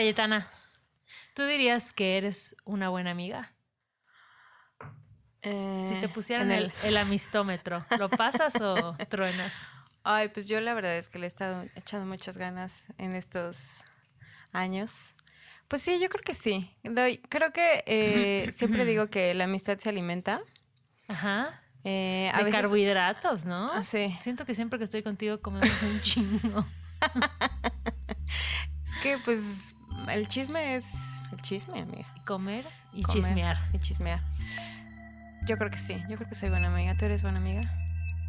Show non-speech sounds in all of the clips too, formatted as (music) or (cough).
Cayetana, ¿tú dirías que eres una buena amiga? si te Eh, pusieran en el, el amistómetro, ¿lo pasas o (laughs) truenas? Ay, pues yo la verdad es que le he estado echando muchas ganas en estos años. Pues sí, yo creo que sí. Doy, creo que eh, (laughs) siempre digo que la amistad se alimenta. Ajá. Eh, a De veces- carbohidratos, ¿no? Ah, sí. Siento que siempre que estoy contigo comemos un chingo. (laughs) Es que pues el chisme es el chisme, amiga. Comer y Comer chismear. Y chismear. Yo creo que sí, yo creo que soy buena amiga. ¿Tú eres buena amiga?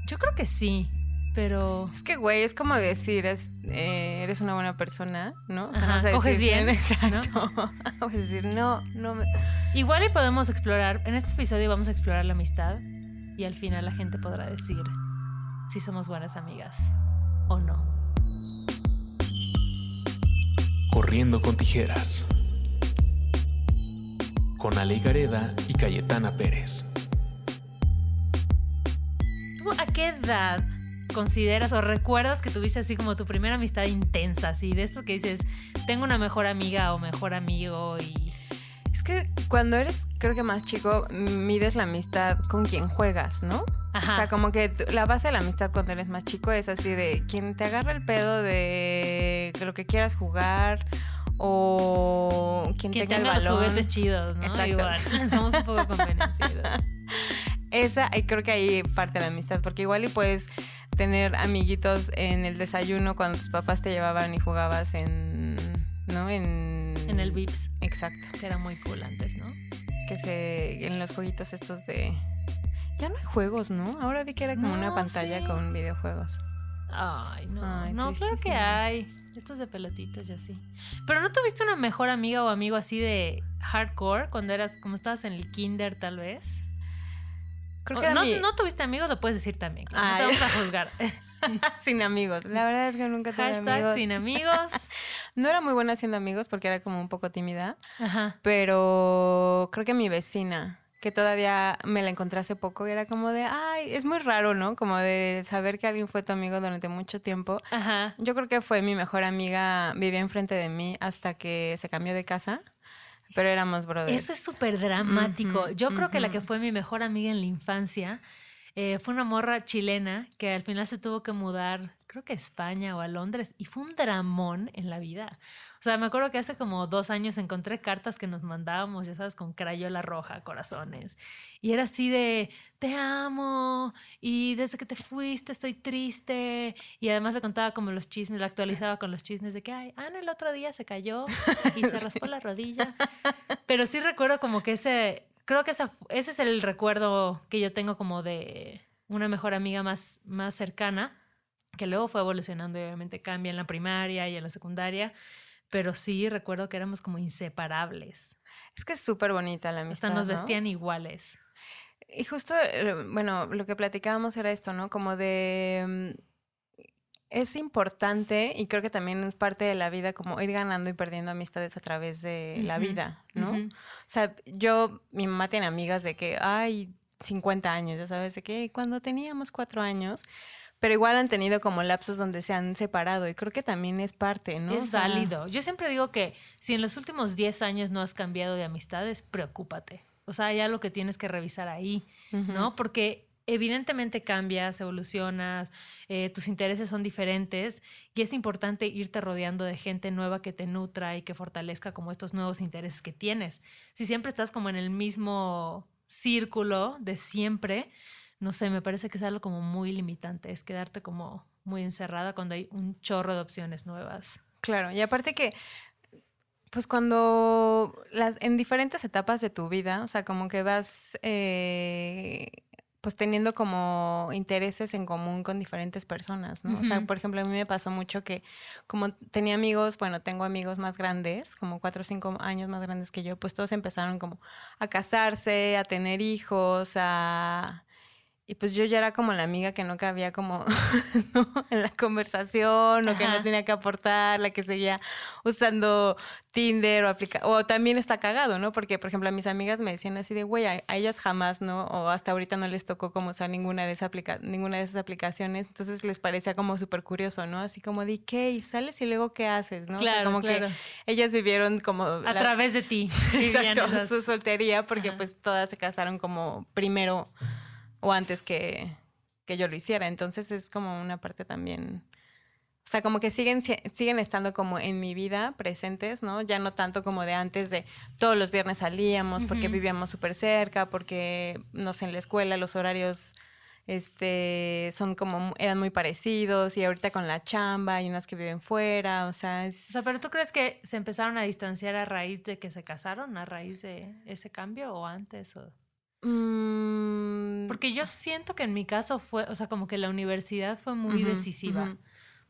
Yo creo que sí, pero Es que, güey, es como decir, es, eh, eres una buena persona, ¿no? O sea, Ajá, (laughs) no coges decir, bien, exacto. Vas a decir, no, no. me- igual y podemos explorar, en este episodio vamos a explorar la amistad y al final la gente podrá decir si somos buenas amigas o no. Corriendo con tijeras. Con Ale Gareda y Cayetana Pérez. ¿Tú a qué edad consideras o recuerdas que tuviste así como tu primera amistad intensa, así de esto que dices, tengo una mejor amiga o mejor amigo y... Es que cuando eres, creo que más chico, mides la amistad con quien juegas, ¿no? Ajá. O sea, como que la base de la amistad cuando eres más chico es así de quien te agarra el pedo de lo que quieras jugar o quien, Quien tenga el tenga los balón. juguetes chidos, ¿no? Exacto. Igual, (laughs) somos un poco convencidos. (laughs) Esa, creo que ahí parte la amistad, porque igual y puedes tener amiguitos en el desayuno cuando tus papás te llevaban y jugabas en, ¿no? En, En el Vips, Exacto. que era muy cool antes, ¿no? Que se, en los jueguitos estos de... Ya no hay juegos, ¿no? Ahora vi que era como una pantalla sí. con videojuegos. Ay, no. Ay, no, claro que hay. Estos de pelotitos y así. Pero ¿no tuviste una mejor amiga o amigo así de hardcore cuando eras, como estabas en el kinder tal vez? Creo que no, mi- no tuviste amigos, lo puedes decir también. No te Ay. vamos a juzgar. (laughs) sin amigos. La verdad es que nunca tuve Hashtag amigos. sin amigos. (laughs) No era muy buena siendo amigos porque era como un poco tímida, Ajá. pero creo que mi vecina, que todavía me la encontré hace poco, y era como de, ay, es muy raro, ¿no? Como de saber que alguien fue tu amigo durante mucho tiempo. Ajá. Yo creo que fue mi mejor amiga, vivía enfrente de mí hasta que se cambió de casa, pero éramos brothers. Eso es súper dramático. Yo creo que la que fue mi mejor amiga en la infancia eh, fue una morra chilena que al final se tuvo que mudar, creo que a España o a Londres, y fue un dramón en la vida. O sea, me acuerdo que hace como dos años encontré cartas que nos mandábamos, ya sabes, con crayola roja, corazones. Y era así de, te amo, y desde que te fuiste estoy triste. Y además le contaba como los chismes, la actualizaba con los chismes de que, ay, Ana el otro día se cayó (laughs) y se raspó la rodilla. Pero sí recuerdo como que ese, creo que esa, ese es el recuerdo que yo tengo como de una mejor amiga más, más cercana, que luego fue evolucionando y obviamente cambia en la primaria y en la secundaria, pero sí recuerdo que éramos como inseparables. Es que es súper bonita la amistad. Hasta nos ¿no? vestían iguales. Y justo, eh, bueno, lo que platicábamos era esto, ¿no? Como de... mm, Es importante y creo que también es parte de la vida como ir ganando y perdiendo amistades a través de la vida, ¿no? O sea, yo, mi mamá tiene amigas de que, ay, 50 años, ya sabes, de que cuando teníamos cuatro años, pero igual han tenido como lapsos donde se han separado y creo que también es parte, ¿no? O Es sea, válido. Yo siempre digo que si en los últimos 10 años no has cambiado de amistades, preocúpate. O sea, hay algo que tienes que revisar ahí, ¿no? Porque evidentemente cambias, evolucionas, eh, tus intereses son diferentes y es importante irte rodeando de gente nueva que te nutra y que fortalezca como estos nuevos intereses que tienes. Si siempre estás como en el mismo círculo de siempre, no sé, me parece que es algo como muy limitante, es quedarte como muy encerrada cuando hay un chorro de opciones nuevas. Claro, y aparte que, pues cuando las, en diferentes etapas de tu vida, o sea, como que vas, eh, pues teniendo como intereses en común con diferentes personas, ¿no? O sea, por ejemplo, a mí me pasó mucho que como tenía amigos, bueno, tengo amigos más grandes, como cuatro o cinco años más grandes que yo, pues todos empezaron como a casarse, a tener hijos, a... Y pues yo ya era como la amiga que no cabía como (laughs) ¿no? en la conversación o que no tenía que aportar, la que seguía usando Tinder o aplica o también está cagado, ¿no? Porque, por ejemplo, a mis amigas me decían así de, güey, a, a ellas jamás, ¿no? O hasta ahorita no les tocó como usar ninguna de, esas aplica ninguna de esas aplicaciones. Entonces les parecía como súper curioso, ¿no? Así como de, ¿qué? ¿Y sales y luego qué haces, no? O sea, Claro, como claro. que ellas vivieron como... A la- través de ti. (laughs) Exacto, esas- su soltería, porque Ajá. pues todas se casaron como primero o antes que, que yo lo hiciera. Entonces es como una parte también. O sea, como que siguen, si- siguen estando como en mi vida presentes, ¿no? Ya no tanto como de antes de todos los viernes salíamos porque vivíamos súper cerca, porque, no sé, en la escuela los horarios este son como eran muy parecidos y ahorita con la chamba hay unas que viven fuera, o sea, es O sea, pero tú crees que se empezaron a distanciar a raíz de que se casaron, a raíz de ese cambio o antes? O... Mm, Porque yo siento que en mi caso fue, o sea, como que la universidad fue muy decisiva.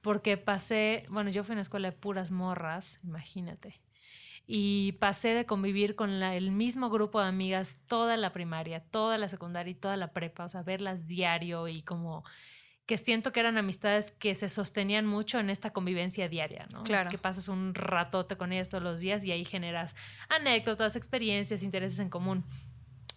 Porque pasé, bueno, yo fui a una escuela de puras morras, imagínate. Y pasé de convivir con la- el mismo grupo de amigas toda la primaria, toda la secundaria y toda la prepa, o sea, verlas diario y como que siento que eran amistades que se sostenían mucho en esta convivencia diaria, ¿no? Claro. Que pasas un ratote con ellas todos los días y ahí generas anécdotas, experiencias, intereses en común.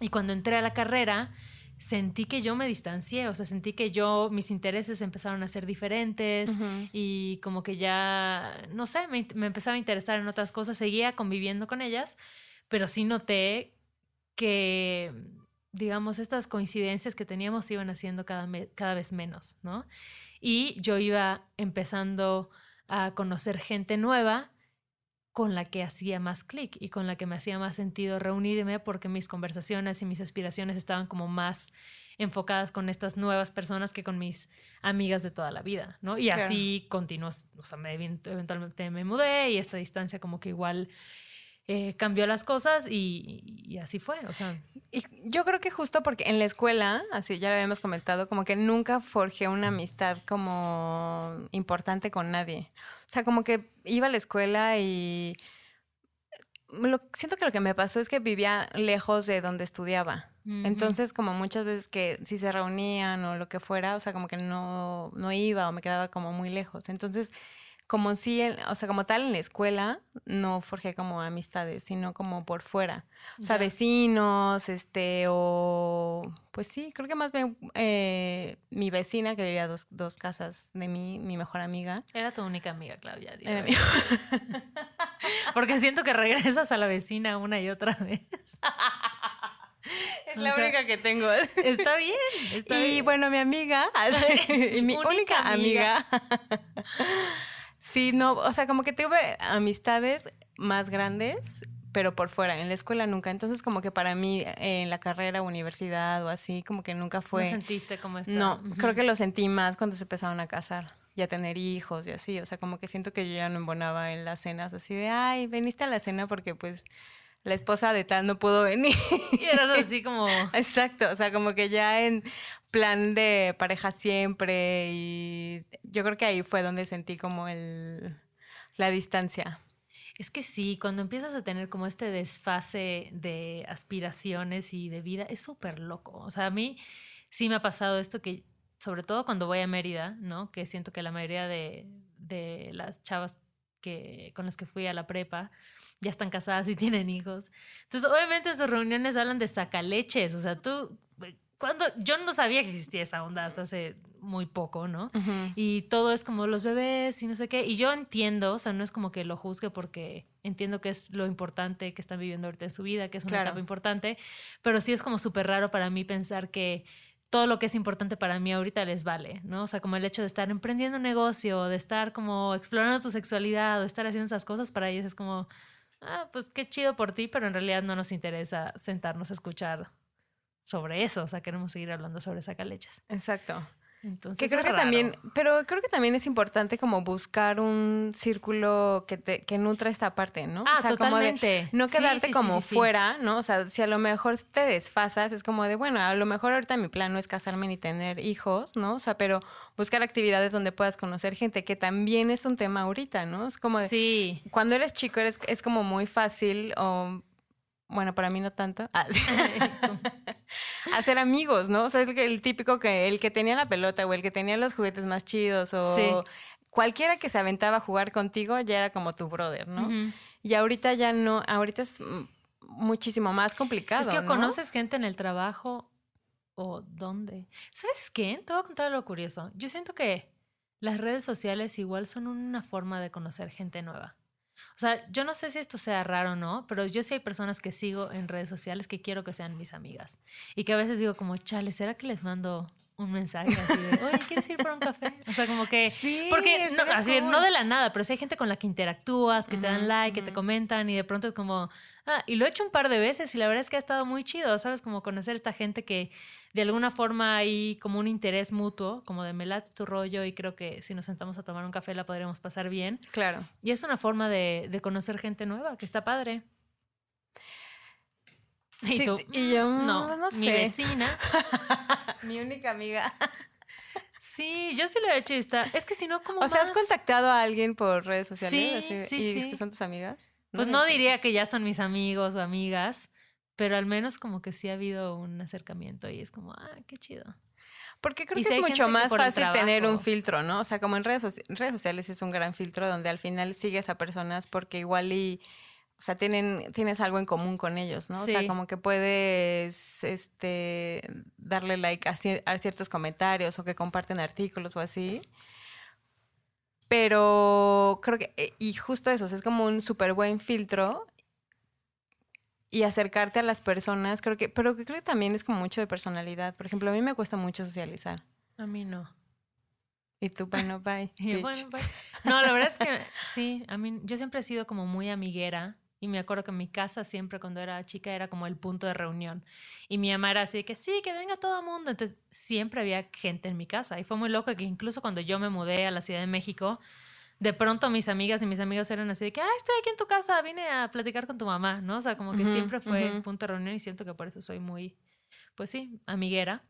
Y cuando entré a la carrera, sentí que yo me distancié, o sea, sentí que yo, mis intereses empezaron a ser diferentes y como que ya, no sé, me, me empezaba a interesar en otras cosas, seguía conviviendo con ellas, pero sí noté que, digamos, estas coincidencias que teníamos se iban haciendo cada, cada vez menos, ¿no? Y yo iba empezando a conocer gente nueva con la que hacía más clic y con la que me hacía más sentido reunirme porque mis conversaciones y mis aspiraciones estaban como más enfocadas con estas nuevas personas que con mis amigas de toda la vida, ¿no? Y Claro. así continuó, o sea, me, event- eventualmente me mudé y esta distancia como que igual eh, cambió las cosas y, y así fue, o sea, Y yo creo que justo porque en la escuela, así ya lo habíamos comentado, como que nunca forjé una amistad como importante con nadie. O sea, como que iba a la escuela y lo, siento que lo que me pasó es que vivía lejos de donde estudiaba. Entonces, como muchas veces que si se reunían o lo que fuera, o sea, como que no, no iba o me quedaba como muy lejos. Entonces, como sí, en- o sea, como tal en la escuela, no forjé como amistades, sino como por fuera. O sea, vecinos, este, o pues sí, creo que más bien eh, mi vecina que vivía dos, dos casas de mí, mi mejor amiga. era tu única amiga, Claudia. di la Era mi- (laughs) (laughs) Porque siento que regresas a la vecina una y otra vez. (laughs) es O la sea, única que tengo. Está bien, está Y bien. bueno, mi amiga, y mi Única única, amiga. amiga. Sí, no, o sea, como que tuve amistades más grandes, pero por fuera, en la escuela nunca. Entonces, como que para mí, eh, en la carrera, universidad o así, como que nunca fue. ¿No sentiste como esta? No, creo que lo sentí más cuando se empezaron a casar y a tener hijos y así. O sea, como que siento que yo ya no embonaba en las cenas así de, ay, veniste a la cena porque pues la esposa de tal no pudo venir. Y eras así (laughs) como... Exacto, o sea, como que ya en plan de pareja siempre y yo creo que ahí fue donde sentí como el la distancia. Es que sí, cuando empiezas a tener como este desfase de aspiraciones y de vida, es súper loco. O sea, a mí sí me ha pasado esto que, sobre todo cuando voy a Mérida, ¿no? Que siento que la mayoría de, de las chavas que, con las que fui a la prepa ya están casadas y (laughs) tienen hijos. Entonces, obviamente en sus reuniones hablan de sacaleches. O sea, tú, cuando yo no sabía que existía esa onda hasta hace muy poco, ¿no? Y todo es como los bebés y no sé qué. Y yo entiendo, o sea, no es como que lo juzgue porque entiendo que es lo importante que están viviendo ahorita en su vida, que es una Claro. etapa importante, pero sí es como súper raro para mí pensar que todo lo que es importante para mí ahorita les vale, ¿no? O sea, como el hecho de estar emprendiendo un negocio, de estar como explorando tu sexualidad, o de estar haciendo esas cosas, para ellos es como, ah, pues qué chido por ti, pero en realidad no nos interesa sentarnos a escuchar sobre eso, o sea, queremos seguir hablando sobre sacaleches. Exacto. Entonces, Que creo es que raro. también, pero creo que también es importante como buscar un círculo que te, que nutra esta parte, ¿no? Ah, o sea, como de totalmente. no quedarte sí, sí, como sí. fuera, ¿no? O sea, si a lo mejor te desfasas, es como de, bueno, a lo mejor ahorita mi plan no es casarme ni tener hijos, ¿no? O sea, pero buscar actividades donde puedas conocer gente, que también es un tema ahorita, ¿no? Es como de, Sí. cuando eres chico eres, es como muy fácil o bueno, para mí no tanto. (laughs) Ah, ser (laughs) amigos, ¿no? O sea, el, el típico que el que tenía la pelota o el que tenía los juguetes más chidos o Sí. cualquiera que se aventaba a jugar contigo ya era como tu brother, ¿no? Y ahorita ya no, ahorita es muchísimo más complicado. Es que ¿no? conoces gente en el trabajo o dónde. ¿Sabes qué? Te voy a contar algo curioso. Yo siento que las redes sociales igual son una forma de conocer gente nueva. O sea, yo no sé si esto sea raro o no, pero yo sí hay personas que sigo en redes sociales que quiero que sean mis amigas. Y que a veces digo como, chale, ¿será que les mando un mensaje así de, oye, ¿quieres ir por un café? O sea, como que... Sí, Porque no, así, cool. no de la nada, pero si hay gente con la que interactúas, que te dan like, que te comentan y de pronto es como, ah, y lo he hecho un par de veces y la verdad es que ha estado muy chido, ¿sabes? Como conocer esta gente que de alguna forma hay como un interés mutuo, como de me late tu rollo y creo que si nos sentamos a tomar un café la podríamos pasar bien. Claro. Y es una forma de, de conocer gente nueva, que está padre. (laughs) Y Sí, tú, y yo, "Mm, no, mi sé". vecina. (laughs) Mi única amiga. (laughs) Sí, yo sí lo he hecho y está. Es que si no, como O sea, ¿has contactado a alguien por redes sociales? Sí, Así, sí, ¿Y sí. que son tus amigas? Pues no diría que ya son mis amigos o amigas, pero al menos como que sí ha habido un acercamiento y es como, ah, qué chido. Porque creo Y que si es mucho más fácil tener un filtro, ¿no? O sea, como en redes, redes sociales es un gran filtro donde al final sigues a personas porque igual y, o sea, tienen, tienes algo en común con ellos, ¿no? O sea, como que puedes, este, darle like a, cier- a ciertos comentarios o que comparten artículos o así. Pero creo que, eh, y justo eso, o sea, es como un súper buen filtro y acercarte a las personas, creo que, pero creo que también es como mucho de personalidad. Por ejemplo, a mí me cuesta mucho socializar. A mí no. Y tú, bueno, bye. (laughs) Bitch. bueno, pues, no, la verdad es que sí, a mí yo siempre he sido como muy amiguera y me acuerdo que en mi casa siempre cuando era chica era como el punto de reunión y mi mamá era así de que sí, que venga todo el mundo, entonces siempre había gente en mi casa y fue muy loco que incluso cuando yo me mudé a la Ciudad de México, de pronto mis amigas y mis amigos eran así de que, ah, estoy aquí en tu casa, vine a platicar con tu mamá, ¿no? O sea, como que siempre fue ujú. punto de reunión y siento que por eso soy muy, pues sí, amiguera.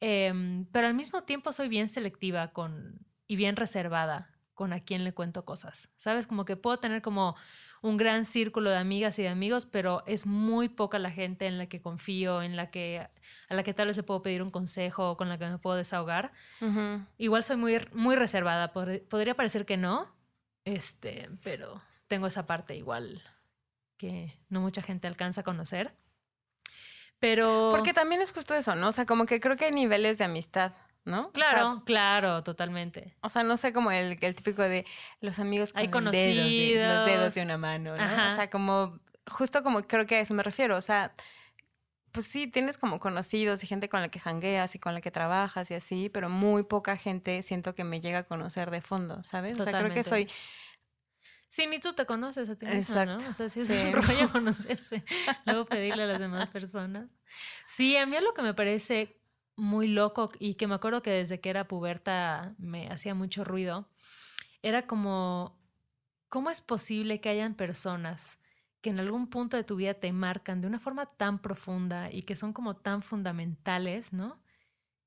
Em, pero al mismo tiempo soy bien selectiva con, y bien reservada con a quién le cuento cosas. ¿Sabes? Como que puedo tener como un gran círculo de amigas y de amigos, pero es muy poca la gente en la que confío, en la que a la que tal vez le puedo pedir un consejo o con la que me puedo desahogar. Igual soy muy, muy reservada. Pod- Podría parecer que no, este, pero tengo esa parte igual que no mucha gente alcanza a conocer. Pero Porque también es justo eso, ¿no? O sea, como que creo que hay niveles de amistad, ¿no? O sea, claro, claro, totalmente. O sea, no sé como el, el típico de los amigos con Hay el dedo de- los conocidos. dedos de una mano, ¿no? Ajá. O sea, como, justo como creo que a eso me refiero. O sea, pues sí, tienes como conocidos y gente con la que jangueas y con la que trabajas y así, pero muy poca gente siento que me llega a conocer de fondo, ¿sabes? O sea, creo que soy Sí, ni tú te conoces a ti misma, ¿no? Exacto. O sea, sí es Sí, un no. rollo (laughs) conocerse. Luego pedirle a las demás personas. Sí, a mí lo que me parece muy loco y que me acuerdo que desde que era puberta me hacía mucho ruido, era como, ¿cómo es posible que hayan personas que en algún punto de tu vida te marcan de una forma tan profunda y que son como tan fundamentales, ¿no?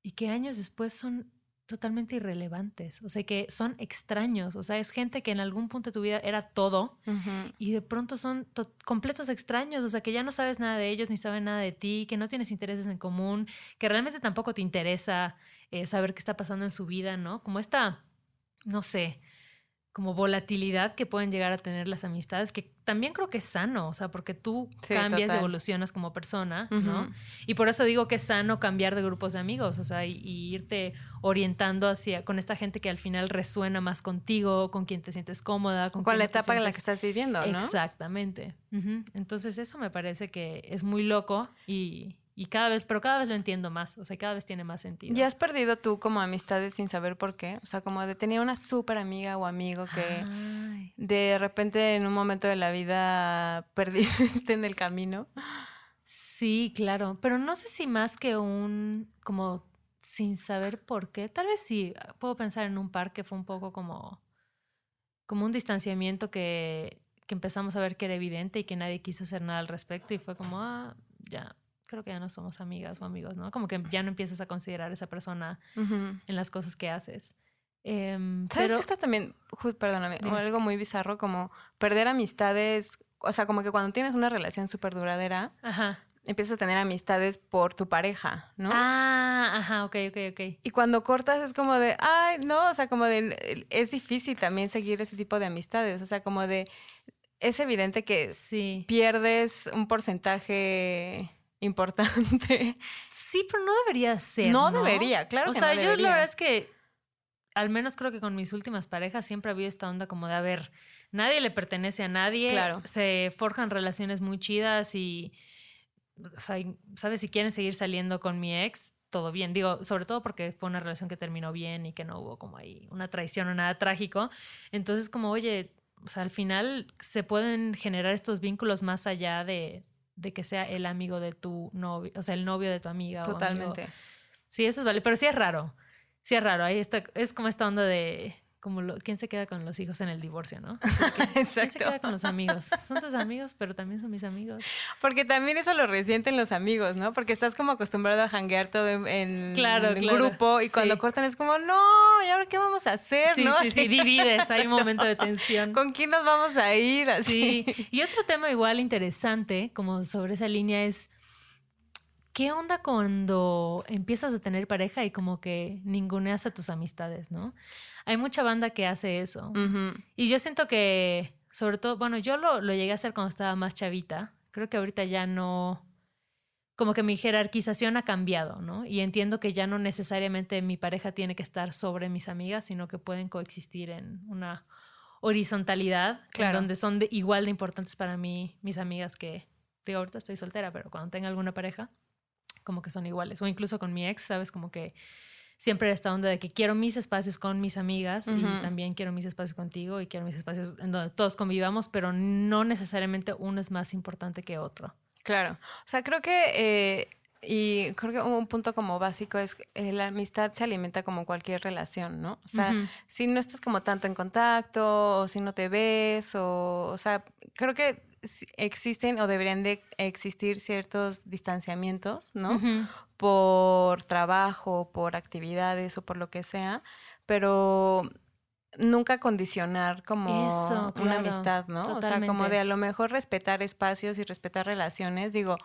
Y que años después son totalmente irrelevantes, o sea, que son extraños, o sea, es gente que en algún punto de tu vida era todo y de pronto son to- completos extraños, o sea, que ya no sabes nada de ellos ni saben nada de ti, que no tienes intereses en común, que realmente tampoco te interesa eh, saber qué está pasando en su vida, ¿no? Como esta, no sé, como volatilidad que pueden llegar a tener las amistades, que también creo que es sano, o sea, porque tú Sí, cambias y total. evolucionas como persona, ¿no? Y por eso digo que es sano cambiar de grupos de amigos, o sea, y, y irte orientando hacia con esta gente que al final resuena más contigo, con quien te sientes cómoda, con, con la etapa en la que estás viviendo, ¿no? Exactamente. Entonces eso me parece que es muy loco y, y cada vez, pero cada vez lo entiendo más, o sea, cada vez tiene más sentido. ¿Y has perdido tú como amistades sin saber por qué? O sea, como de tenía una súper amiga o amigo que Ay. de repente en un momento de la vida (laughs) perdiste en el camino. Sí, claro, pero no sé si más que un, como sin saber por qué, tal vez sí, puedo pensar en un par que fue un poco como, como un distanciamiento que, que empezamos a ver que era evidente y que nadie quiso hacer nada al respecto y fue como, ah, ya, creo que ya no somos amigas o amigos, ¿no? Como que ya no empiezas a considerar a esa persona en las cosas que haces. Em, ¿Sabes pero, que está también, perdóname, Dime. algo muy bizarro como perder amistades, o sea, como que cuando tienes una relación súper duradera, Ajá, empiezas a tener amistades por tu pareja, ¿no? Ah, ajá, ok, ok, ok. Y cuando cortas es como de, ay, no, o sea, como de, es difícil también seguir ese tipo de amistades, o sea, como de, es evidente que Sí. pierdes un porcentaje importante. Sí, pero no debería ser. No No, debería, claro O que sea, no yo la verdad es que, al menos creo que con mis últimas parejas siempre ha habido esta onda como de, a ver, nadie le pertenece a nadie. Claro. Se forjan relaciones muy chidas y, o sea, ¿sabes? Si quieren seguir saliendo con mi ex, todo bien. Digo, sobre todo porque fue una relación que terminó bien y que no hubo como ahí una traición o nada trágico. Entonces, como, oye, o sea, al final se pueden generar estos vínculos más allá de, de que sea el amigo de tu novio, o sea, el novio de tu amiga. o amigo. Totalmente. Sí, eso es vale, pero sí es raro. Sí es raro. Ahí está, es como esta onda de como lo, quién se queda con los hijos en el divorcio, ¿no? (laughs) ¿Quién se queda con los amigos? Son tus amigos, pero también son mis amigos. Porque también eso lo resienten los amigos, ¿no? Porque estás como acostumbrado a janguear todo en, en- Claro, en claro. grupo y cuando Sí. cortan es como, no, ¿y ahora qué vamos a hacer? Sí, ¿no? sí, sí, divides, hay un momento de tensión. ¿Con quién nos vamos a ir? Así. Sí. Y otro tema igual interesante, como sobre esa línea, es ¿qué onda cuando empiezas a tener pareja y como que ninguneas a tus amistades, ¿no? Hay mucha banda que hace eso. Y yo siento que, sobre todo, bueno, yo lo, lo llegué a hacer cuando estaba más chavita. Creo que ahorita ya no, como que mi jerarquización ha cambiado, ¿no? Y entiendo que ya no necesariamente mi pareja tiene que estar sobre mis amigas, sino que pueden coexistir en una horizontalidad, en donde son de- igual de importantes para mí mis amigas que, digo, ahorita estoy soltera, pero cuando tenga alguna pareja, como que son iguales. O incluso con mi ex, ¿sabes? Como que siempre era esta onda de que quiero mis espacios con mis amigas y también quiero mis espacios contigo y quiero mis espacios en donde todos convivamos, pero no necesariamente uno es más importante que otro. Claro. O sea, creo que, eh, y creo que un punto como básico es que eh, la amistad se alimenta como cualquier relación, ¿no? O sea, si no estás como tanto en contacto, o si no te ves, o, o sea, creo que existen o deberían de existir ciertos distanciamientos, ¿no? Por trabajo, por actividades o por lo que sea, pero nunca condicionar como Eso, una amistad, ¿no? O sea, como de a lo mejor respetar espacios y respetar relaciones, digo,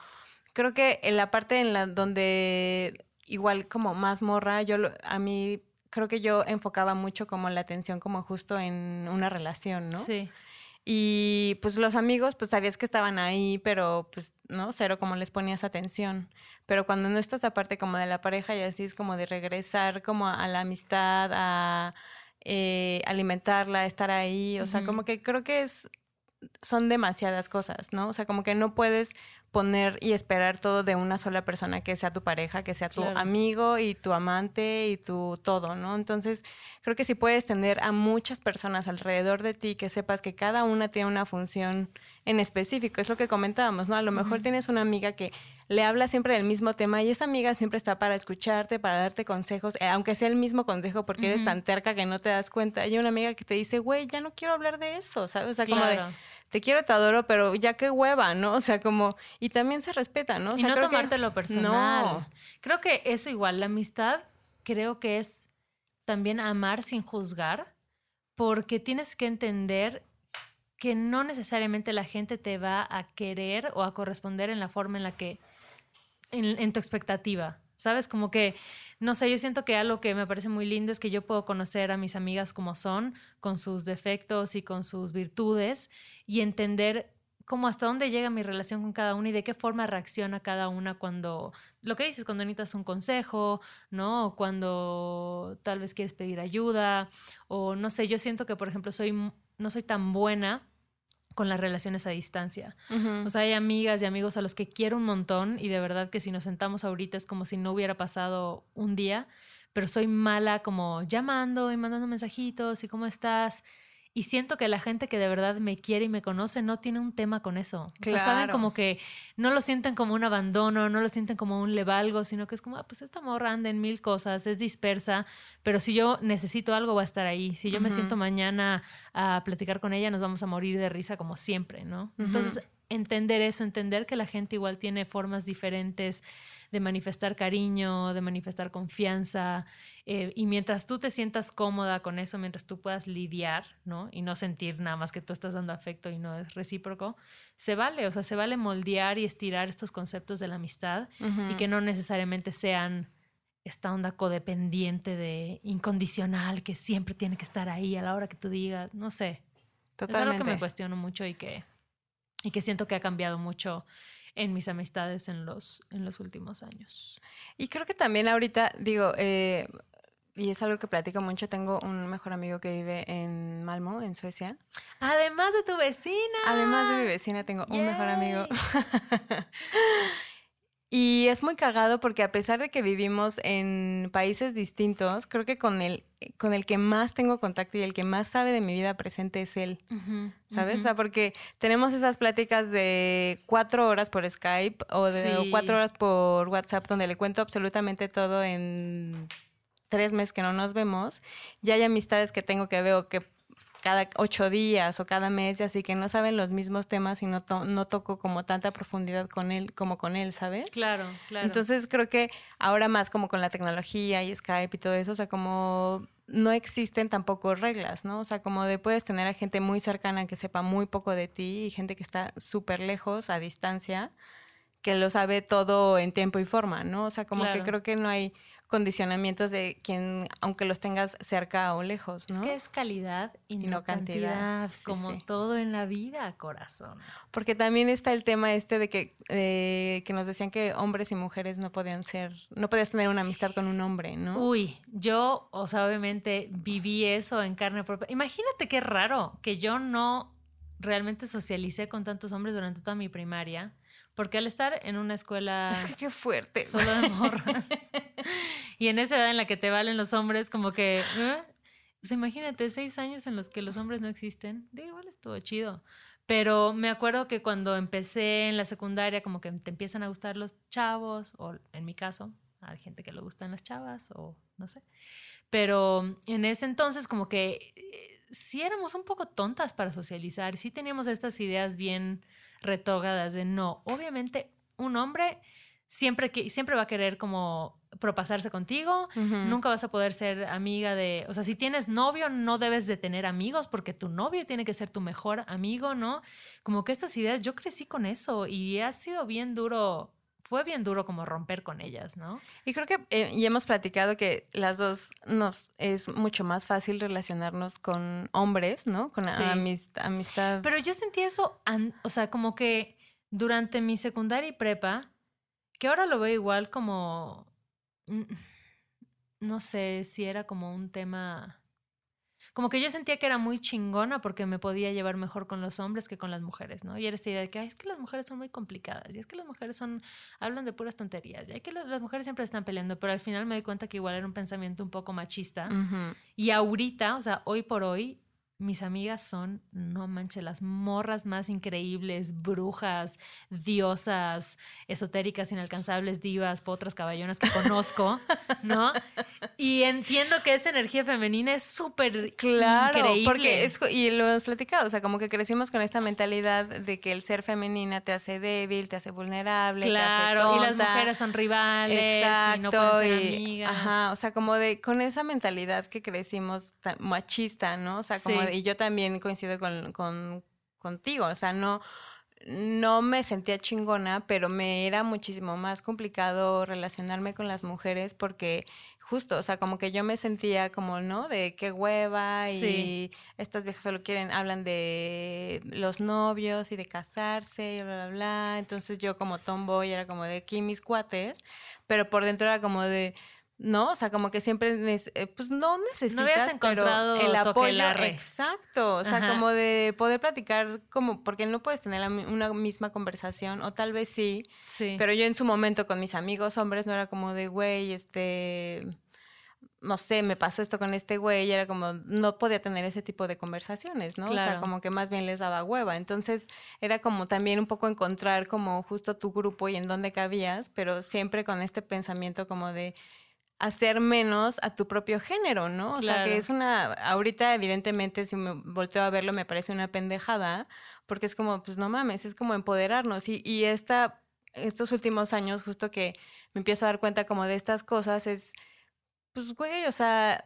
creo que en la parte en la donde igual como más morra, yo lo- a mí creo que yo enfocaba mucho como la atención como justo en una relación, ¿no? Sí. Y pues los amigos, pues sabías que estaban ahí, pero pues no, cero como les ponías atención. Pero cuando no estás aparte como de la pareja y así es como de regresar como a la amistad, a eh, alimentarla, estar ahí, o sea, como que creo que es son demasiadas cosas, ¿no? O sea, como que no puedes poner y esperar todo de una sola persona que sea tu pareja, que sea tu Claro. amigo y tu amante y tu todo, ¿no? Entonces, creo que si puedes tener a muchas personas alrededor de ti, que sepas que cada una tiene una función en específico, es lo que comentábamos, ¿no? A lo mejor tienes una amiga que le habla siempre del mismo tema y esa amiga siempre está para escucharte, para darte consejos, eh, aunque sea el mismo consejo porque eres tan terca que no te das cuenta. Hay una amiga que te dice, güey, ya no quiero hablar de eso, ¿sabes? O sea, como de. Te quiero, te adoro, pero ya qué hueva, ¿no? O sea, como, y también se respeta, ¿no? O y no creo que- tomártelo personal. No. Creo que eso igual, la amistad creo que es también amar sin juzgar, porque tienes que entender que no necesariamente la gente te va a querer o a corresponder en la forma en la que, en, en tu expectativa. ¿Sabes? Como que, no sé, yo siento que algo que me parece muy lindo es que yo puedo conocer a mis amigas como son, con sus defectos y con sus virtudes, y entender cómo hasta dónde llega mi relación con cada una y de qué forma reacciona cada una cuando, lo que dices, cuando necesitas un consejo, ¿no? O cuando tal vez quieres pedir ayuda, o no sé, yo siento que, por ejemplo, soy, no soy tan buena con las relaciones a distancia. Ujú. O sea, hay amigas y amigos a los que quiero un montón y de verdad que si nos sentamos ahorita es como si no hubiera pasado un día, pero soy mala como llamando y mandando mensajitos y cómo estás. Y siento que la gente que de verdad me quiere y me conoce no tiene un tema con eso. O sea, saben como que no lo sienten como un abandono, no lo sienten como un levalgo, sino que es como, ah, pues esta morra anda en mil cosas, es dispersa, pero si yo necesito algo va a estar ahí. Si yo me siento mañana a platicar con ella, nos vamos a morir de risa como siempre, ¿no? Entonces, entender eso, entender que la gente igual tiene formas diferentes de manifestar cariño, de manifestar confianza, eh, y mientras tú te sientas cómoda con eso, mientras tú puedas lidiar, ¿no? Y no sentir nada más que tú estás dando afecto y no es recíproco, se vale, o sea, se vale moldear y estirar estos conceptos de la amistad y que no necesariamente sean esta onda codependiente de incondicional que siempre tiene que estar ahí a la hora que tú digas, no sé. Totalmente. Es algo que me cuestiono mucho y que, y que siento que ha cambiado mucho en mis amistades en los, en los últimos años. Y creo que también ahorita, digo, eh, y es algo que platico mucho, tengo un mejor amigo que vive en Malmo, en Suecia. Además de tu vecina. Además de mi vecina, tengo un mejor amigo. (laughs) Y es muy cagado porque a pesar de que vivimos en países distintos, creo que con el, con el que más tengo contacto y el que más sabe de mi vida presente es él. ¿Sabes? O sea, porque tenemos esas pláticas de cuatro horas por Skype o de cuatro horas por WhatsApp donde le cuento absolutamente todo en tres meses que no nos vemos. Y hay amistades que tengo que veo que cada ocho días o cada mes, y así que no saben los mismos temas y no, no toco como tanta profundidad con él como con él, ¿sabes? Claro, claro. Entonces creo que ahora más como con la tecnología y Skype y todo eso, o sea, como no existen tampoco reglas, ¿no? O sea, como de puedes tener a gente muy cercana que sepa muy poco de ti y gente que está súper lejos, a distancia, que lo sabe todo en tiempo y forma, ¿no? O sea, como que creo que no hay condicionamientos de quien, aunque los tengas cerca o lejos, ¿no? Es que es calidad y, no, cantidad, como todo en la vida, corazón. Porque también está el tema este de que, eh, que nos decían que hombres y mujeres no podían ser, no podías tener una amistad con un hombre, ¿no? Uy, yo, o sea, obviamente viví eso en carne propia. Imagínate qué raro que yo no realmente socialicé con tantos hombres durante toda mi primaria porque al estar en una escuela... Es que qué fuerte. Solo de morras. (laughs) y en esa edad en la que te valen los hombres, como que... ¿eh? Imagínate, seis años en los que los hombres no existen. Digo, igual estuvo chido. Pero me acuerdo que cuando empecé en la secundaria, como que te empiezan a gustar los chavos, o en mi caso, hay gente que le gustan las chavas, o no sé. Pero en ese entonces, como que eh, sí éramos un poco tontas para socializar, sí teníamos estas ideas bien retógradas de no. Obviamente, un hombre siempre, siempre va a querer como propasarse contigo, nunca vas a poder ser amiga de, o sea, si tienes novio no debes de tener amigos porque tu novio tiene que ser tu mejor amigo, ¿no? Como que estas ideas, yo crecí con eso y ha sido bien duro fue bien duro como romper con ellas, ¿no? Y creo que, eh, y hemos platicado que las dos nos es mucho más fácil relacionarnos con hombres, ¿no? Con amistad. Pero yo sentí eso, o sea, como que durante mi secundaria y prepa, que ahora lo veo igual como, no sé si era como un tema como que yo sentía que era muy chingona porque me podía llevar mejor con los hombres que con las mujeres, ¿no? Y era esta idea de que es que las mujeres son muy complicadas, y es que las mujeres son, hablan de puras tonterías, y es que las, mujeres siempre están peleando, pero al final me di cuenta que igual era un pensamiento un poco machista. Y ahorita, o sea, hoy por hoy, mis amigas son, no manches, las morras más increíbles, brujas, diosas, esotéricas, inalcanzables, divas, potras, caballonas que conozco, (laughs) ¿no? Y entiendo que esa energía femenina es súper claro, increíble. porque es, y lo hemos platicado, o sea, como que crecimos con esta mentalidad de que el ser femenina te hace débil, te hace vulnerable, claro, te hace tonta. y las mujeres son rivales Exacto, y no pueden ser amigas. Ajá, o sea, como de con esa mentalidad que crecimos machista, ¿no? O sea, como de, y yo también coincido con, contigo, o sea, no, no me sentía chingona, pero me era muchísimo más complicado relacionarme con las mujeres porque justo, o sea, como que yo me sentía como, ¿no? De qué hueva y estas viejas solo quieren, hablan de los novios y de casarse y bla, bla, bla. Entonces yo como tomboy era como de aquí mis cuates, pero por dentro era como de ¿no? O sea, como que siempre, eh, pues no necesitas, pero el apoyo, exacto, o sea, como de poder platicar, como, porque no puedes tener una misma conversación, o tal vez sí, sí, pero yo en su momento con mis amigos hombres no era como de, güey, este, no sé, me pasó esto con este güey, y era como, no podía tener ese tipo de conversaciones, ¿no? O sea, como que más bien les daba hueva. Entonces, era como también un poco encontrar como justo tu grupo y en dónde cabías, pero siempre con este pensamiento como de, hacer menos a tu propio género, ¿no? O sea, que es una, ahorita evidentemente si me volteo a verlo me parece una pendejada, porque es como, pues no mames, es como empoderarnos. Y, y esta, estos últimos años, justo que me empiezo a dar cuenta como de estas cosas, es, pues güey, o sea,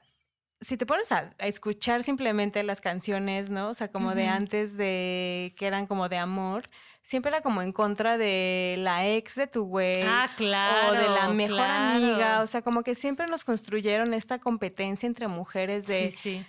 si te pones a, a escuchar simplemente las canciones, ¿no? O sea, como de antes de, que eran como de amor, siempre era como en contra de la ex de tu güey. Ah, claro. o de la mejor amiga, o sea, como que siempre nos construyeron esta competencia entre mujeres de, Sí, sí.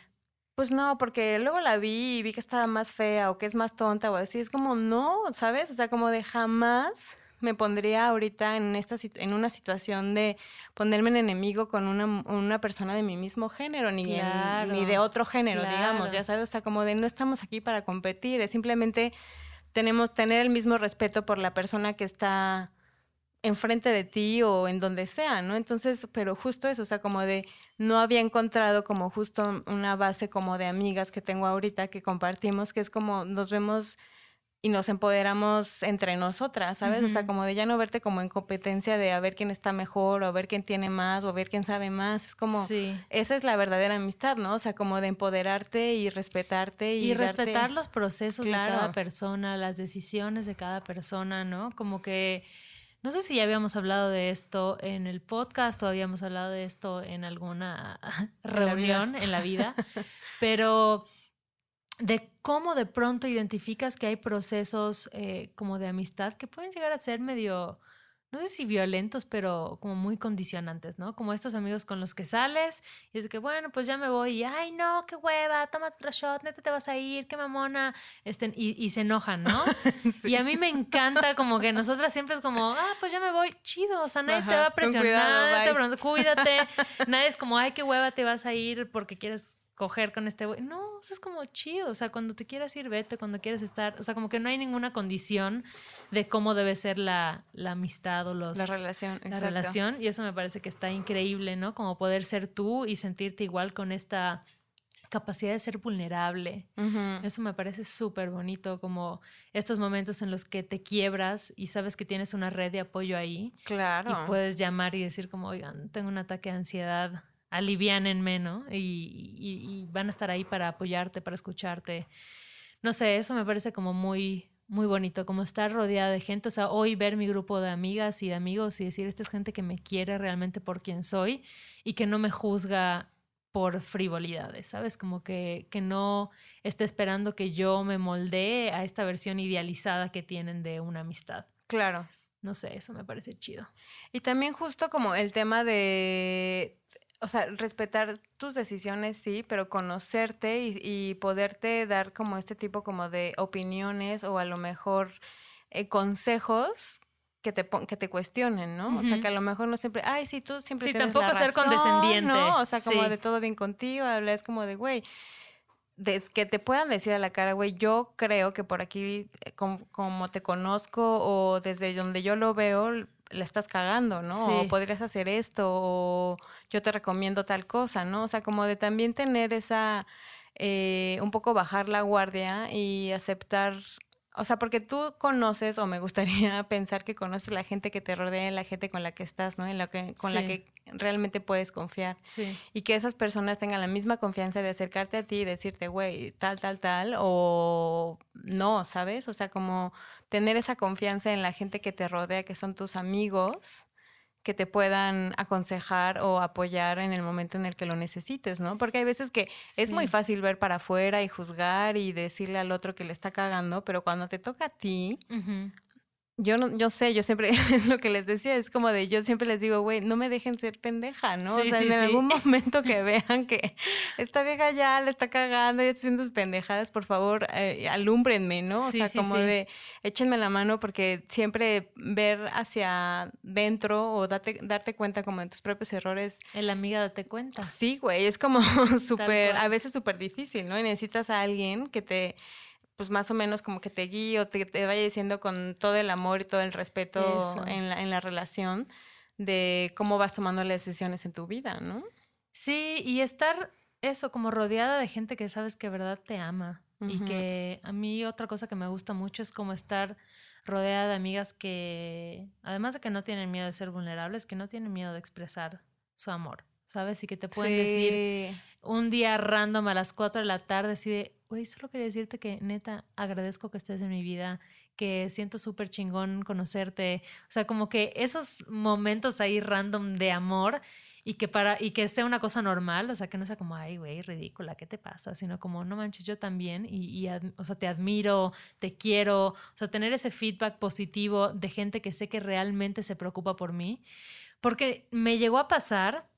pues no, porque luego la vi y vi que estaba más fea o que es más tonta o así, es como no, ¿sabes? O sea, como de jamás me pondría ahorita en esta en una situación de ponerme en enemigo con una, una persona de mi mismo género ni, en- ni de otro género, digamos, ya sabes, o sea, como de no estamos aquí para competir, es simplemente tenemos tener el mismo respeto por la persona que está enfrente de ti o en donde sea, ¿no? Entonces, pero justo eso, o sea, como de no había encontrado como justo una base como de amigas que tengo ahorita que compartimos, que es como nos vemos y nos empoderamos entre nosotras, ¿sabes? O sea, como de ya no verte como en competencia de a ver quién está mejor o a ver quién tiene más o a ver quién sabe más, es como Sí. esa es la verdadera amistad, ¿no? O sea, como de empoderarte y respetarte y, Y darte- respetar los procesos de cada persona, las decisiones de cada persona, ¿no? Como que, no sé si ya habíamos hablado de esto en el podcast o habíamos hablado de esto en alguna la vida. reunión en la vida, (laughs) pero de cómo de pronto identificas que hay procesos eh, como de amistad que pueden llegar a ser medio, no sé si violentos, pero como muy condicionantes, ¿no? Como estos amigos con los que sales y es que, bueno, pues ya me voy y, ay, no, qué hueva, toma otro shot, neta te vas a ir, qué mamona, este, y, y se enojan, ¿no? (laughs) Y a mí me encanta como que nosotras siempre es como, ah, pues ya me voy, chido, o sea, nadie te va a presionar, cuidado, te cuídate, (laughs) nadie es como, ay, qué hueva te vas a ir porque quieres coger con este güey. No, o sea, es como chido, o sea, cuando te quieras ir, vete, cuando quieres estar, o sea, como que no hay ninguna condición de cómo debe ser la, la amistad o los... la relación, la exacto. relación y eso me parece que está increíble, ¿no? Como poder ser tú y sentirte igual con esta capacidad de ser vulnerable. Eso me parece súper bonito, como estos momentos en los que te quiebras y sabes que tienes una red de apoyo ahí Claro. y puedes llamar y decir como, oigan, tengo un ataque de ansiedad, aliviánenme, ¿no? Y, y- y van a estar ahí para apoyarte, para escucharte. No sé, eso me parece como muy, muy bonito, como estar rodeada de gente. O sea, hoy ver mi grupo de amigas y de amigos y decir, esta es gente que me quiere realmente por quien soy y que no me juzga por frivolidades, ¿sabes? Como que, que no esté esperando que yo me moldee a esta versión idealizada que tienen de una amistad. Claro. No sé, eso me parece chido. Y también justo como el tema de, o sea, respetar tus decisiones, sí, pero conocerte y, y poderte dar como este tipo como de opiniones o a lo mejor eh, consejos que te, pon- que te cuestionen, ¿no? O sea, que a lo mejor no siempre, ay, sí, tú siempre Sí, tienes tampoco la ser razón", condescendiente, ¿no? O sea, como sí. de todo bien contigo, es como de, güey, des- que te puedan decir a la cara, güey, yo creo que por aquí, eh, com- como te conozco o desde donde yo lo veo, la estás cagando, ¿no? O podrías hacer esto, o yo te recomiendo tal cosa, ¿no? O sea, como de también tener esa, eh, un poco bajar la guardia y aceptar, o sea, porque tú conoces, o me gustaría (laughs) pensar que conoces la gente que te rodea, la gente con la que estás, ¿no? En la que, con la que realmente puedes confiar Sí. y que esas personas tengan la misma confianza de acercarte a ti y decirte, güey, tal, tal, tal, o no, ¿sabes? O sea, como tener esa confianza en la gente que te rodea, que son tus amigos, que te puedan aconsejar o apoyar en el momento en el que lo necesites, ¿no? Porque hay veces que es muy fácil ver para afuera y juzgar y decirle al otro que le está cagando, pero cuando te toca a ti. Yo no, yo sé, yo siempre, (laughs) lo que les decía, es como de, yo siempre les digo, güey, no me dejen ser pendeja, ¿no? Sí, o sea, sí, en sí. algún (laughs) momento que vean que esta vieja ya le está cagando y está haciendo sus pendejadas, por favor, eh, alúmbrenme, ¿no? O sea, como de, échenme la mano porque siempre ver hacia dentro o date, darte cuenta como de tus propios errores El amiga date cuenta. Sí, güey, es como (laughs) súper, a veces súper difícil, ¿no? Y necesitas a alguien que te, pues más o menos como que te guíe o te, te vaya diciendo con todo el amor y todo el respeto en la, en la relación de cómo vas tomando las decisiones en tu vida, ¿no? Sí, y estar eso, como rodeada de gente que sabes que de verdad te ama. Y que a mí otra cosa que me gusta mucho es como estar rodeada de amigas que, además de que no tienen miedo de ser vulnerables, que no tienen miedo de expresar su amor, ¿sabes? Y que te pueden decir un día random a las 4 de la tarde, así de, güey, solo quería decirte que neta agradezco que estés en mi vida, que siento súper chingón conocerte. O sea, como que esos momentos ahí random de amor y que para y que sea una cosa normal, o sea, que no sea como, ay, güey, ridícula, ¿qué te pasa? Sino como, no manches, yo también y, y o sea, te admiro, te quiero, o sea, tener ese feedback positivo de gente que sé que realmente se preocupa por mí, porque me llegó a pasar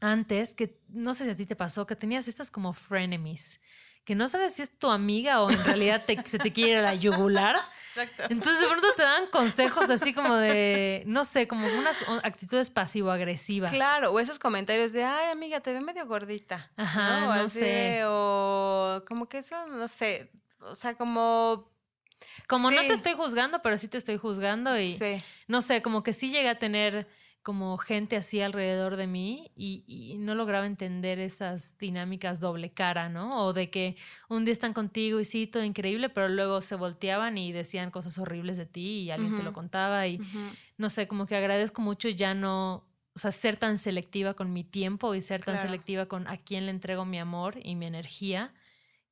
antes que no sé si a ti te pasó que tenías estas como frenemies que no sabes si es tu amiga o en realidad se te quiere la yugular. Exacto. Entonces de pronto te dan consejos así como de, no sé, como unas actitudes pasivo-agresivas. Claro, o esos comentarios de, ay amiga, te ve medio gordita. Ajá, no, sé. O como que eso, no sé, o sea, como... Como no te estoy juzgando, pero sí te estoy juzgando y sí. no sé, como que sí llega a tener como gente así alrededor de mí y, no lograba entender esas dinámicas doble cara, ¿no? O de que un día están contigo y sí, todo increíble, pero luego se volteaban y decían cosas horribles de ti y alguien te lo contaba y no sé, como que agradezco mucho ya no, o sea, ser tan selectiva con mi tiempo y ser tan selectiva con a quién le entrego mi amor y mi energía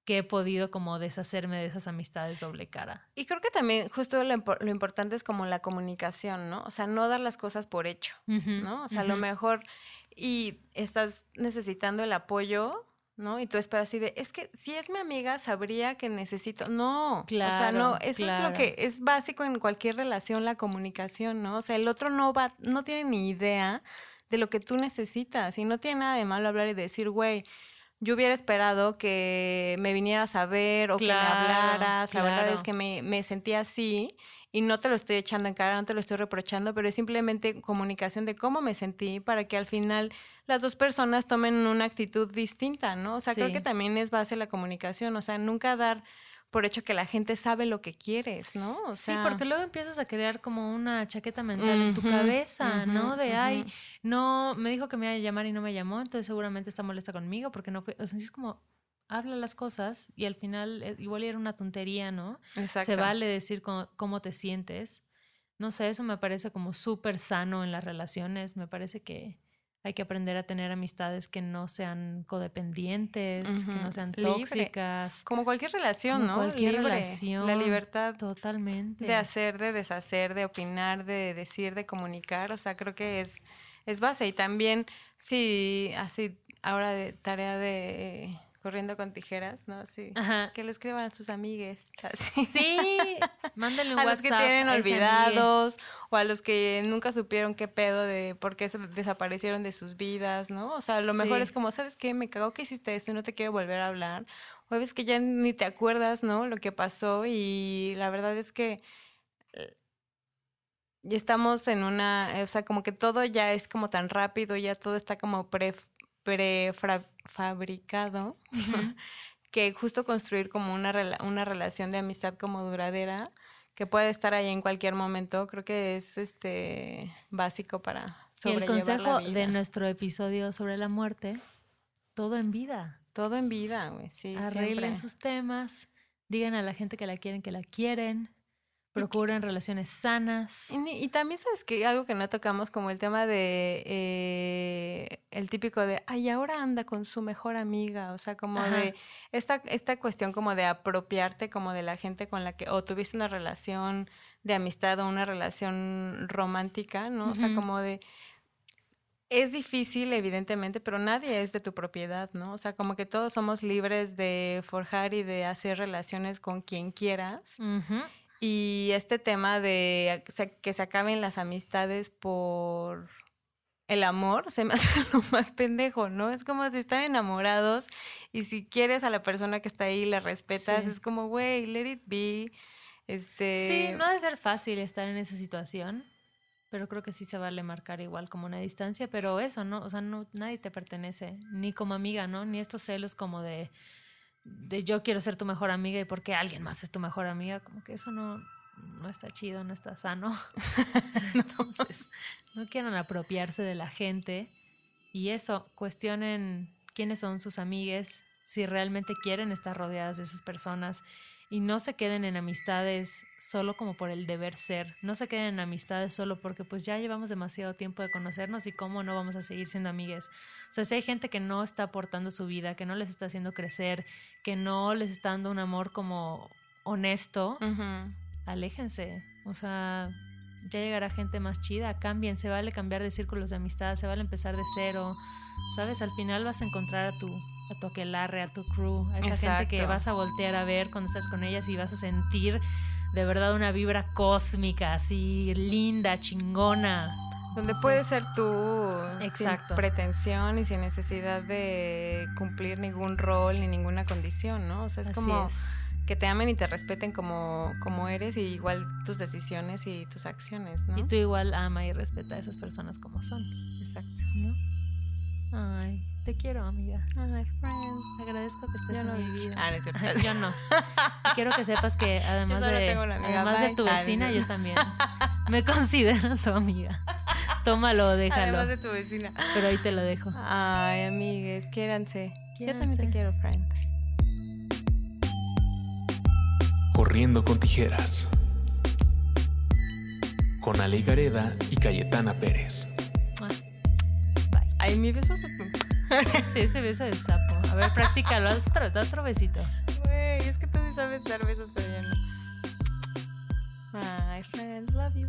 que he podido como deshacerme de esas amistades doble cara. Y creo que también justo lo, importante es como la comunicación, ¿no? O sea, no dar las cosas por hecho, ¿no? O sea, a lo mejor y estás necesitando el apoyo, ¿no? Y tú esperas así de, es que si es mi amiga, sabría que necesito. No, claro, o sea, no, eso es lo que es básico en cualquier relación, la comunicación, ¿no? O sea, el otro no va, no tiene ni idea de lo que tú necesitas y no tiene nada de malo hablar y decir, güey, yo hubiera esperado que me vinieras a ver o que me hablaras. La verdad es que me, me sentía así y no te lo estoy echando en cara, no te lo estoy reprochando, pero es simplemente comunicación de cómo me sentí para que al final las dos personas tomen una actitud distinta, ¿no? O sea, creo que también es base la comunicación, o sea, nunca dar por hecho que la gente sabe lo que quieres, ¿no? sí, porque luego empiezas a crear como una chaqueta mental en tu cabeza, ¿no? De, ay, no, me dijo que me iba a llamar y no me llamó, entonces seguramente está molesta conmigo porque no fue, o sea, es como, habla las cosas y al final eh, igual era una tontería, ¿no? Exacto. Se vale decir cómo, te sientes. No sé, eso me parece como súper sano en las relaciones, me parece que hay que aprender a tener amistades que no sean codependientes, que no sean tóxicas. Como cualquier relación, ¿no? Cualquier relación. La libertad. Totalmente. De hacer, de deshacer, de opinar, de decir, de comunicar. O sea, creo que es, es base. Y también, sí, así, ahora de tarea de corriendo con tijeras, ¿no? Sí. Que le escriban a sus amigues. (laughs) Sí, mándale un a WhatsApp. A los que tienen olvidados o a los que nunca supieron qué pedo de por qué se desaparecieron de sus vidas, ¿no? O sea, lo mejor es como, ¿sabes qué? Me cago que hiciste esto y no te quiero volver a hablar. O ves que ya ni te acuerdas, ¿no? Lo que pasó y la verdad es que eh, ya estamos en una, o sea, como que todo ya es como tan rápido, ya todo está como pre prefabricado, (laughs) que justo construir como una, una relación de amistad como duradera, que puede estar ahí en cualquier momento, creo que es este básico para sobrellevar y el consejo de nuestro episodio sobre la muerte, todo en vida. Todo en vida, güey, sí. Arreglen sus temas, digan a la gente que la quieren que la quieren, Procuran relaciones sanas. Y, también sabes que algo que no tocamos como el tema de eh, el típico de ay ahora anda con su mejor amiga, o sea como de esta esta cuestión como de apropiarte como de la gente con la que o tuviste una relación de amistad o una relación romántica, ¿no? O sea como de es difícil, evidentemente, pero nadie es de tu propiedad, ¿no? O sea, como que todos somos libres de forjar y de hacer relaciones con quien quieras. Y este tema de que se acaben las amistades por el amor se me (laughs) hace lo más pendejo, ¿no? Es como si están enamorados y si quieres a la persona que está ahí, la respetas, es como, güey, let it be. Este... Sí, no debe ser fácil estar en esa situación, pero creo que sí se vale marcar igual como una distancia, pero eso, ¿no? O sea, no, nadie te pertenece, ni como amiga, ¿no? Ni estos celos como de de yo quiero ser tu mejor amiga y porque alguien más es tu mejor amiga, como que eso no, no está chido, no está sano. (laughs) Entonces, no quieran apropiarse de la gente y eso, cuestionen quiénes son sus amigues, si realmente quieren estar rodeadas de esas personas y no se queden en amistades solo como por el deber ser, no se queden en amistades solo porque pues ya llevamos demasiado tiempo de conocernos y cómo no vamos a seguir siendo amigues. O sea, si hay gente que no está aportando su vida, que no les está haciendo crecer, que no les está dando un amor como honesto, aléjense. O sea, ya llegará gente más chida, cambien, se vale cambiar de círculos de amistad, se vale empezar de cero. ¿Sabes? Al final vas a encontrar a tu, a tu aquelarre, a tu crew, a esa gente que vas a voltear a ver cuando estás con ellas y vas a sentir de verdad una vibra cósmica, así linda, chingona. Donde Entonces, puedes ser tú Exacto. sin pretensión y sin necesidad de cumplir ningún rol ni ninguna condición, ¿no? O sea, es así como es. que te amen y te respeten como, como eres y igual tus decisiones y tus acciones, ¿no? Y tú igual ama y respeta a esas personas como son, Exacto. ¿no? Ay, te quiero, amiga. Ay, friend. Agradezco que estés Yo en no. mi vida. Ah, no es cierto. Ay, (laughs) yo no. Y quiero que sepas que además, de, además de tu Ah, vecina, yo también me (laughs) considero tu amiga. Tómalo, déjalo. Además de tu vecina. Pero ahí te lo dejo. Ay, amigues, quiéranse. Yo también te quiero, friend. Corriendo con tijeras. Con Ale Gareda y Cayetana Pérez. Ah, Bye. Ay, mi beso se... (laughs) Sí, ese beso de sapo. A ver, practícalo. Haz otro, da otro besito. Güey, es que tú sí sabes dar besos, pero no. My friend, love you.